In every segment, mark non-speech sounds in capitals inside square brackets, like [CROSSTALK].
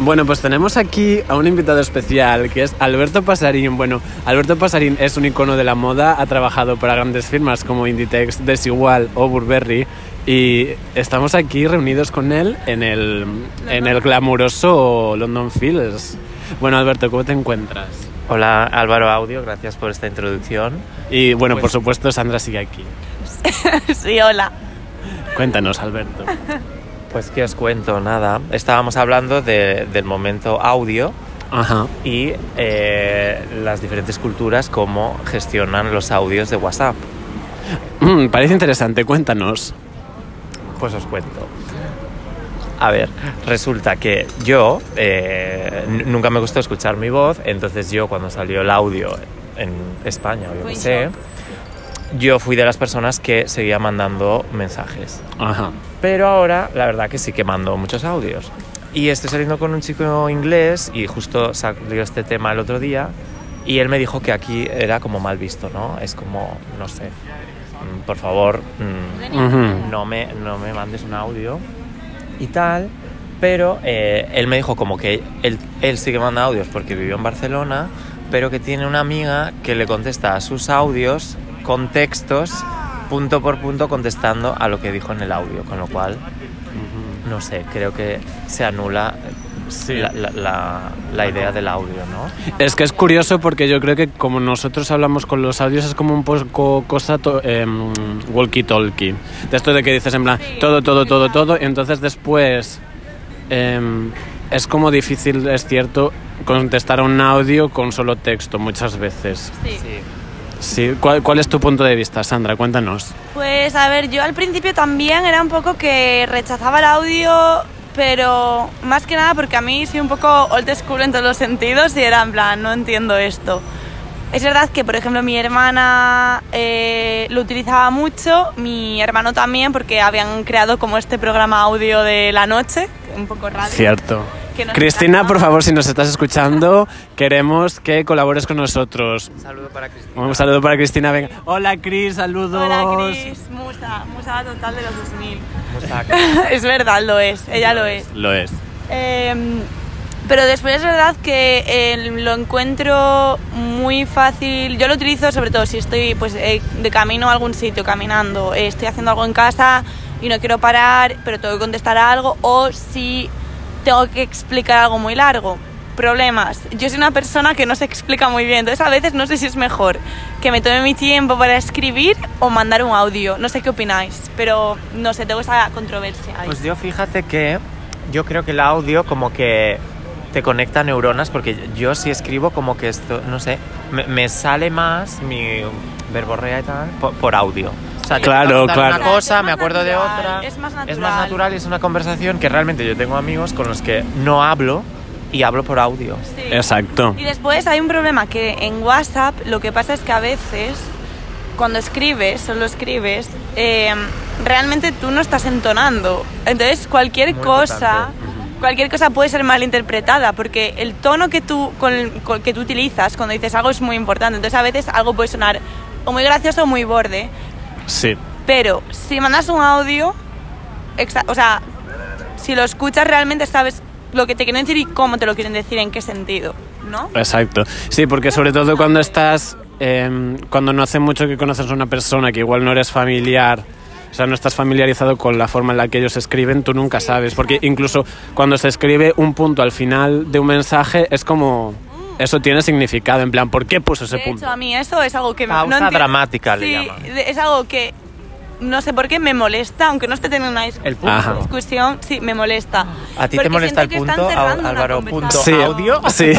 Bueno, pues tenemos aquí a un invitado especial que es Alberto Pasarín. Bueno, Alberto Pasarín es un icono de la moda, ha trabajado para grandes firmas como Inditex, Desigual o Burberry y estamos aquí reunidos con él en el, en el glamuroso London Fields. Bueno, Alberto, ¿cómo te encuentras? Hola Álvaro Audio, gracias por esta introducción. Y bueno, por Pues- supuesto, Sandra sigue aquí. [LAUGHS] sí, hola. Cuéntanos, Alberto. [LAUGHS] Pues que os cuento, nada. Estábamos hablando de- del momento audio Ajá. y eh, las diferentes culturas, cómo gestionan los audios de WhatsApp. Mm, parece interesante, cuéntanos. Pues os cuento. A ver, resulta que yo eh, nunca me gustó escuchar mi voz, entonces yo cuando salió el audio en España, o yo qué sé, yo fui de las personas que seguía mandando mensajes. Ajá. Pero ahora, la verdad que sí que mando muchos audios. Y estoy saliendo con un chico inglés y justo salió este tema el otro día y él me dijo que aquí era como mal visto, ¿no? Es como, no sé, mm, por favor, mm, no, me, no me mandes un audio y tal. Pero eh, él me dijo como que él, él sí que manda audios porque vivió en Barcelona, pero que tiene una amiga que le contesta a sus audios con textos punto por punto contestando a lo que dijo en el audio, con lo cual, no sé, creo que se anula Sí. la, la- la- la idea del audio, ¿no? Es que es curioso porque yo creo que como nosotros hablamos con los audios es como un poco cosa to- em, walkie-talkie. De esto de que dices en plan todo, todo, todo, todo, y entonces después em, es como difícil, es cierto, contestar a un audio con solo texto muchas veces. Sí. Sí, ¿cuál, cuál es tu punto de vista, Sandra? Cuéntanos. Pues a ver, yo al principio también era un poco que rechazaba el audio, pero más que nada porque a mí soy un poco old school en todos los sentidos y era en plan, no entiendo esto. Es verdad que, por ejemplo, mi hermana eh, lo utilizaba mucho, mi hermano también, porque habían creado como este programa audio de la noche, un poco radio. Cierto. Que nos Cristina, por favor, si nos estás escuchando, queremos que colabores con nosotros. Un saludo para Cristina. Un saludo para Cristina, venga. Hola, Cris, saludos. Hola, Cris, musa, musa total de los 2000. Musa- [LAUGHS] es verdad, lo es, ella lo es. Lo es. Em, pero después es verdad que eh, lo encuentro muy fácil. Yo lo utilizo sobre todo si estoy pues, eh, de camino a algún sitio, caminando, eh, estoy haciendo algo en casa y no quiero parar, pero tengo que contestar a algo, o si tengo que explicar algo muy largo. Problemas. Yo soy una persona que no se explica muy bien, entonces a veces no sé si es mejor que me tome mi tiempo para escribir o mandar un audio. No sé qué opináis, pero no sé, tengo esa controversia ahí. Pues yo fíjate que yo creo que el audio como que te conecta neuronas porque yo si escribo como que esto, no sé, me, sale más mi verborrea y tal por audio. Sea, te Claro, claro. una cosa, me acuerdo de natural, otra. es más Es más natural. natural y es una conversación que realmente yo tengo amigos con los que no hablo y hablo por audio. Sí. Exacto. Y después hay un problema que en WhatsApp lo que pasa es que a veces cuando escribes, solo escribes, eh, realmente tú no estás entonando. Entonces cualquier Muy cosa, importante. cualquier cosa puede ser malinterpretada porque el tono que tú, con, con- que tú utilizas cuando dices algo es muy importante. Entonces a veces algo puede sonar o muy gracioso o muy borde. Sí. Pero si mandas un audio, exa- o sea, si lo escuchas realmente sabes lo que te quieren decir y cómo te lo quieren decir, en qué sentido, ¿no? Exacto. Sí, porque sobre todo cuando estás, em, cuando no hace mucho que conoces a una persona que igual no eres familiar, o sea, no estás familiarizado con la forma en la que ellos escriben, tú nunca sabes. Porque incluso cuando se escribe un punto al final de un mensaje, es como, eso tiene significado, en plan, ¿por qué puso ese De punto? hecho, a mí eso es algo que me- Pausa no enti- dramática le Sí, llaman. es algo que no sé por qué me molesta, aunque no esté teniendo una dis- El punto. Discusión, sí, me molesta. ¿A ti Porque te molesta el punto, Álvaro, punto. Sí, audio? sí.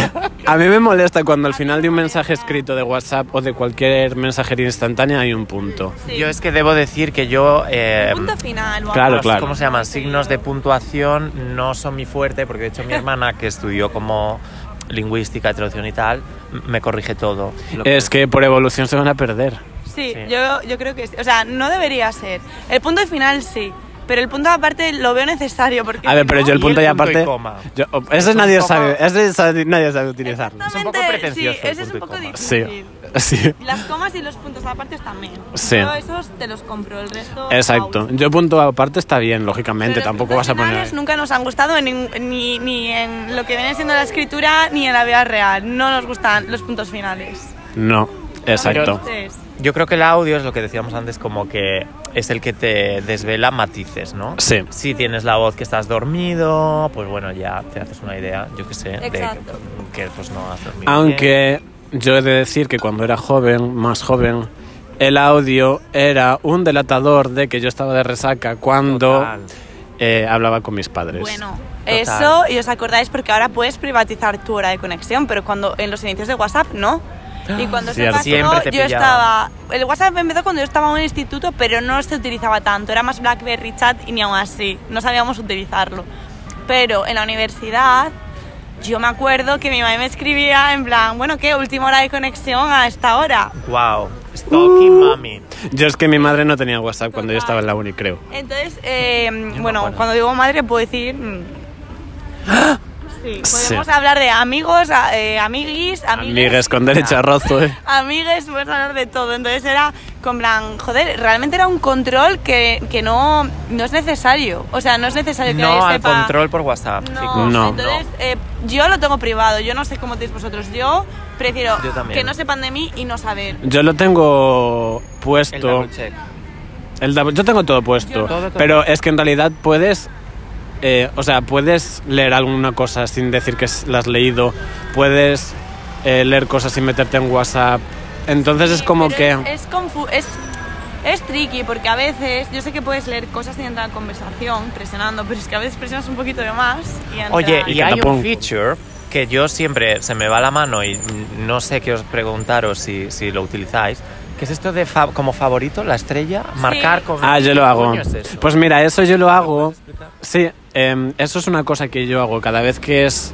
A mí me molesta cuando al final de un mensaje escrito de WhatsApp o de cualquier mensajería instantánea hay un punto. Sí. Yo es que debo decir que yo... eh, punto final. o Claro, claro. ¿Cómo se llaman? Signos de puntuación no son mi fuerte, porque de hecho mi [LAUGHS] hermana, que estudió como lingüística, traducción y tal, me corrige todo. Es que por evolución se van a perder. Sí, Sí. Yo, yo creo que sí. O sea, no debería ser. El punto final sí, Pero el punto aparte lo veo necesario porque... A ver, pero no- yo el Y punto el y punto y aparte. coma. yo- ese un nadie poco- sabe, ese nadie sabe utilizarlo. Es un poco pretencioso Sí, ese es un y poco coma. Sí, difícil. sí. Las comas y los puntos aparte también. Sí. Yo esos te los compro, el resto... Exacto. out. Yo punto aparte está bien, lógicamente. Pero Tampoco vas a poner. nunca nos han gustado ning- ni, ni en lo que viene siendo la escritura ni en la vida real. No nos gustan los puntos finales. No, exacto. Yo creo que el audio es lo que decíamos antes, como que es el que te desvela matices, ¿no? Sí. Si tienes la voz que estás dormido, pues bueno, ya te haces una idea, yo qué sé, de Exacto. que, que, pues no has dormido. bien. Aunque yo he de decir que cuando era joven, más joven, el audio era un delatador de que yo estaba de resaca cuando eh, hablaba con mis padres. bueno, Total. eso y os acordáis porque ahora puedes privatizar tu hora de conexión, pero cuando en los inicios de WhatsApp no. Y [GASPS] cuando se pasó, Siempre te yo pillaba. estaba. El WhatsApp empezó cuando yo estaba en un instituto, pero no se utilizaba tanto. Era más Blackberry Chat y ni aún así. No sabíamos utilizarlo. Pero en la universidad, yo me acuerdo que mi mamá me escribía en plan, bueno, ¿qué? Última hora de conexión a esta hora. Wow, stalking Uh. mami. Yo es que mi madre no tenía WhatsApp cuando yo estaba en la uni, creo. Entonces, eh, bueno, cuando digo madre puedo decir... mm, Sí, Sí. podemos hablar de amigos, eh, amiguis, amigues. Amigues con derecho a rozo, ¿eh? [LAUGHS] Amigues, puedes hablar de todo. Entonces era con plan, joder, realmente era un control que, que no, no es necesario. O sea, no es necesario que No nadie al sepa. control por WhatsApp, No, chicos. No. entonces eh, yo lo tengo privado. Yo no sé cómo tenéis vosotros. Yo prefiero Yo que no sepan de mí y no saber. Yo lo tengo El puesto. double check. El double- yo tengo todo puesto. Yo- Todo, todo. Pero es que en realidad puedes. Eh, o sea, puedes leer alguna cosa sin decir que la has leído. Puedes eh, leer cosas sin meterte en WhatsApp. Entonces es Sí, como pero que. Es, es, confu- es, es tricky porque a veces yo sé que puedes leer cosas sin entrar en conversación, presionando, pero es que a veces presionas un poquito de más y entra- Oye, y que hay un feature que yo siempre se me va la mano y no sé qué os preguntaros si, si lo utilizáis, que es esto de fa- como favorito, la estrella, marcar con... Ah, yo lo ¿Qué hago. es? Pues mira, eso yo lo ¿Me hago. explicar? Sí, em, eso es una cosa que yo hago cada vez que es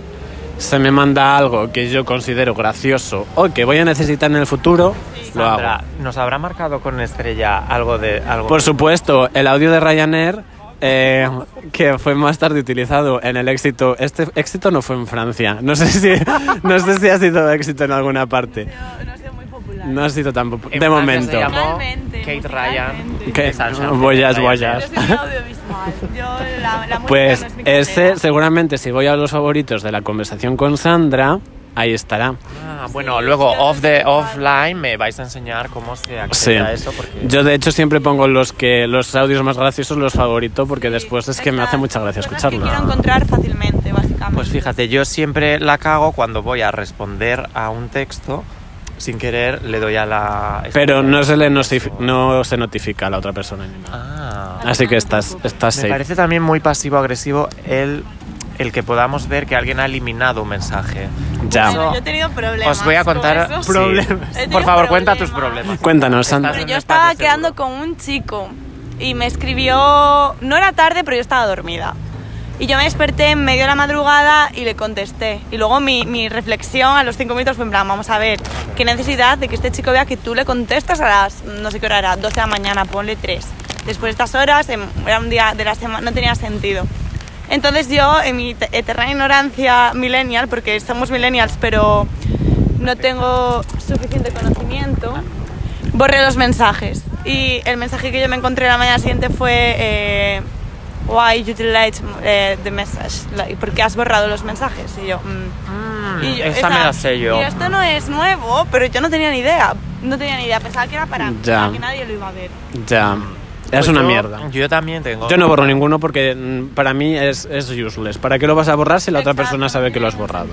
se me manda algo que yo considero gracioso o que voy a necesitar en el futuro, lo Sandra, hago. ¿nos habrá marcado con estrella algo de... Algo Por supuesto, el audio de Ryanair eh, que fue más tarde utilizado en el éxito. Este éxito no fue en Francia. No sé si, [LAUGHS] no sé si ha sido éxito en alguna parte. No, no ha sido muy popular. No ha sido tan popu- En de Francia momento. se llamó Kate Ryan. musicalmente. Que- Salsa. Yo la, la Pues no es mi ese, seguramente, si voy a los favoritos de la conversación con Sandra, ahí estará. Ah, bueno, Sí, luego off the, offline me vais a enseñar cómo se accede Sí. a eso porque... Yo de hecho siempre pongo los que los audios más graciosos los favorito porque después es que me hace mucha gracia cosas que escucharlo. quiero encontrar fácilmente, básicamente. Pues fíjate, yo siempre la cago cuando voy a responder a un texto, sin querer le doy a la... Pero no se le no se notifica a la otra persona ni nada. Ah, Así que estás, estás me safe. parece también muy pasivo-agresivo el, el que podamos ver que alguien ha eliminado un mensaje. Ya. Bueno, yo he tenido problemas. Os voy a con contar... sí. Problemas. Tenido Por favor, cuenta tus problemas. problemas. Cuéntanos, Sandra. Pero yo estaba quedando seguro. con un chico y me escribió, no era tarde, pero yo estaba dormida. Y yo me desperté en medio de la madrugada y le contesté. Y luego mi, mi reflexión a los cinco minutos fue en plan, vamos a ver, qué necesidad de que este chico vea que tú le contestas a las, no sé qué hora era, 12 de la mañana, ponle 3. Después de estas horas, em, era un día de la semana, no tenía sentido. Entonces yo, en mi te- eterna ignorancia millennial, porque somos millennials, pero no tengo suficiente conocimiento, borré los mensajes. Y el mensaje que yo me encontré la mañana siguiente fue eh, Why you delete eh, the message? Like, ¿Por qué has borrado los mensajes? Y yo... mm. Mm, Y yo- esa me la sé yo. Y esto no es nuevo, pero yo no tenía ni idea. No tenía ni idea. Pensaba que era para, para que nadie lo iba a ver. Ya. Pues una yo- mierda. Yo también tengo... Yo no borro ninguno porque mm, para mí es, es useless. ¿Para qué lo vas a borrar si la otra persona sabe que lo has borrado?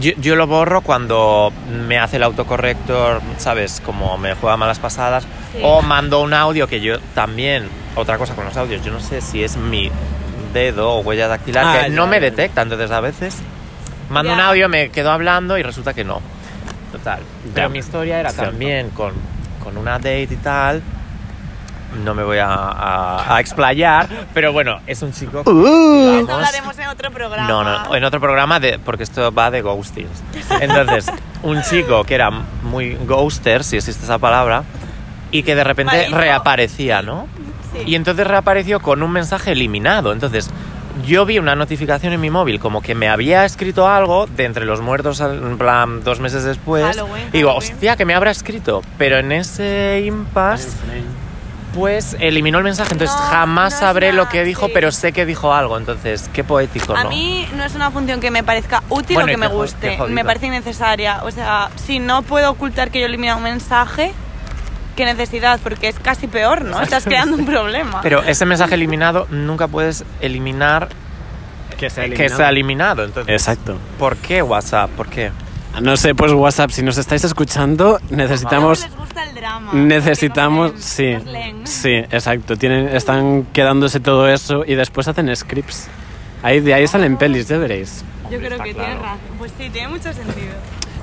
Yo, yo lo borro cuando me hace el autocorrector, ¿sabes? Como me juega malas pasadas. Sí. O mando un audio que yo también. Otra cosa con los audios, yo no sé si es mi dedo o huella dactilar, Ah, que ya, no me detecta. Entonces a veces mando un audio, me quedo hablando y resulta que no. Total. Pero Ya. mi historia era Cierto. también con, con una date y tal. No me voy a, a- a explayar, pero bueno, es un chico. que, Esto digamos, hablaremos en otro programa. no, no, en otro programa, de, porque esto va de ghostings. Entonces, un chico que era muy ghoster, si existe esa palabra, y que de repente reaparecía, ¿no? Sí. Y entonces reapareció con un mensaje eliminado. Entonces, yo vi una notificación en mi móvil como que me había escrito algo de entre los muertos, en plan, dos meses después. Halloween, y digo, Halloween. hostia, que me habrá escrito. Pero en ese impasse, pues eliminó el mensaje. Entonces, No, jamás no sabré lo que dijo, sí. pero sé que dijo algo. Entonces, qué poético, A ¿no? mí no es una función que me parezca útil Bueno, o que me guste. Me parece innecesaria. O sea, si no puedo ocultar que yo elimino un mensaje, qué necesidad, porque es casi peor, ¿no? Estás creando un [LAUGHS] problema. Pero ese mensaje eliminado nunca puedes eliminar Que se ha que eliminado. se ha eliminado. Entonces, Exacto. ¿por qué WhatsApp? ¿Por qué? No sé, pues WhatsApp, si nos estáis escuchando, necesitamos... les gusta el drama. Necesitamos, sí, leen. sí, exacto. Tienen, están quedándose todo eso y después hacen scripts. Ahí, de ahí salen pelis, ya veréis. Yo creo que claro. tiene razón. Pues sí, tiene mucho sentido.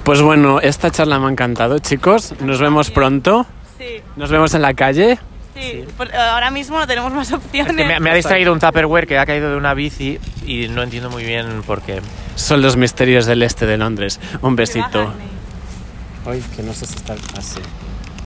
Pues bueno, esta charla me ha encantado, chicos. Nos vemos pronto. Sí, Nos vemos en la calle. sí. Por- ahora mismo no tenemos más opciones. Es que me, me ha distraído un Tupperware que ha caído de una bici y no entiendo muy bien por qué. Son los misterios del este de Londres. Un besito. Ay, que no sé si está así.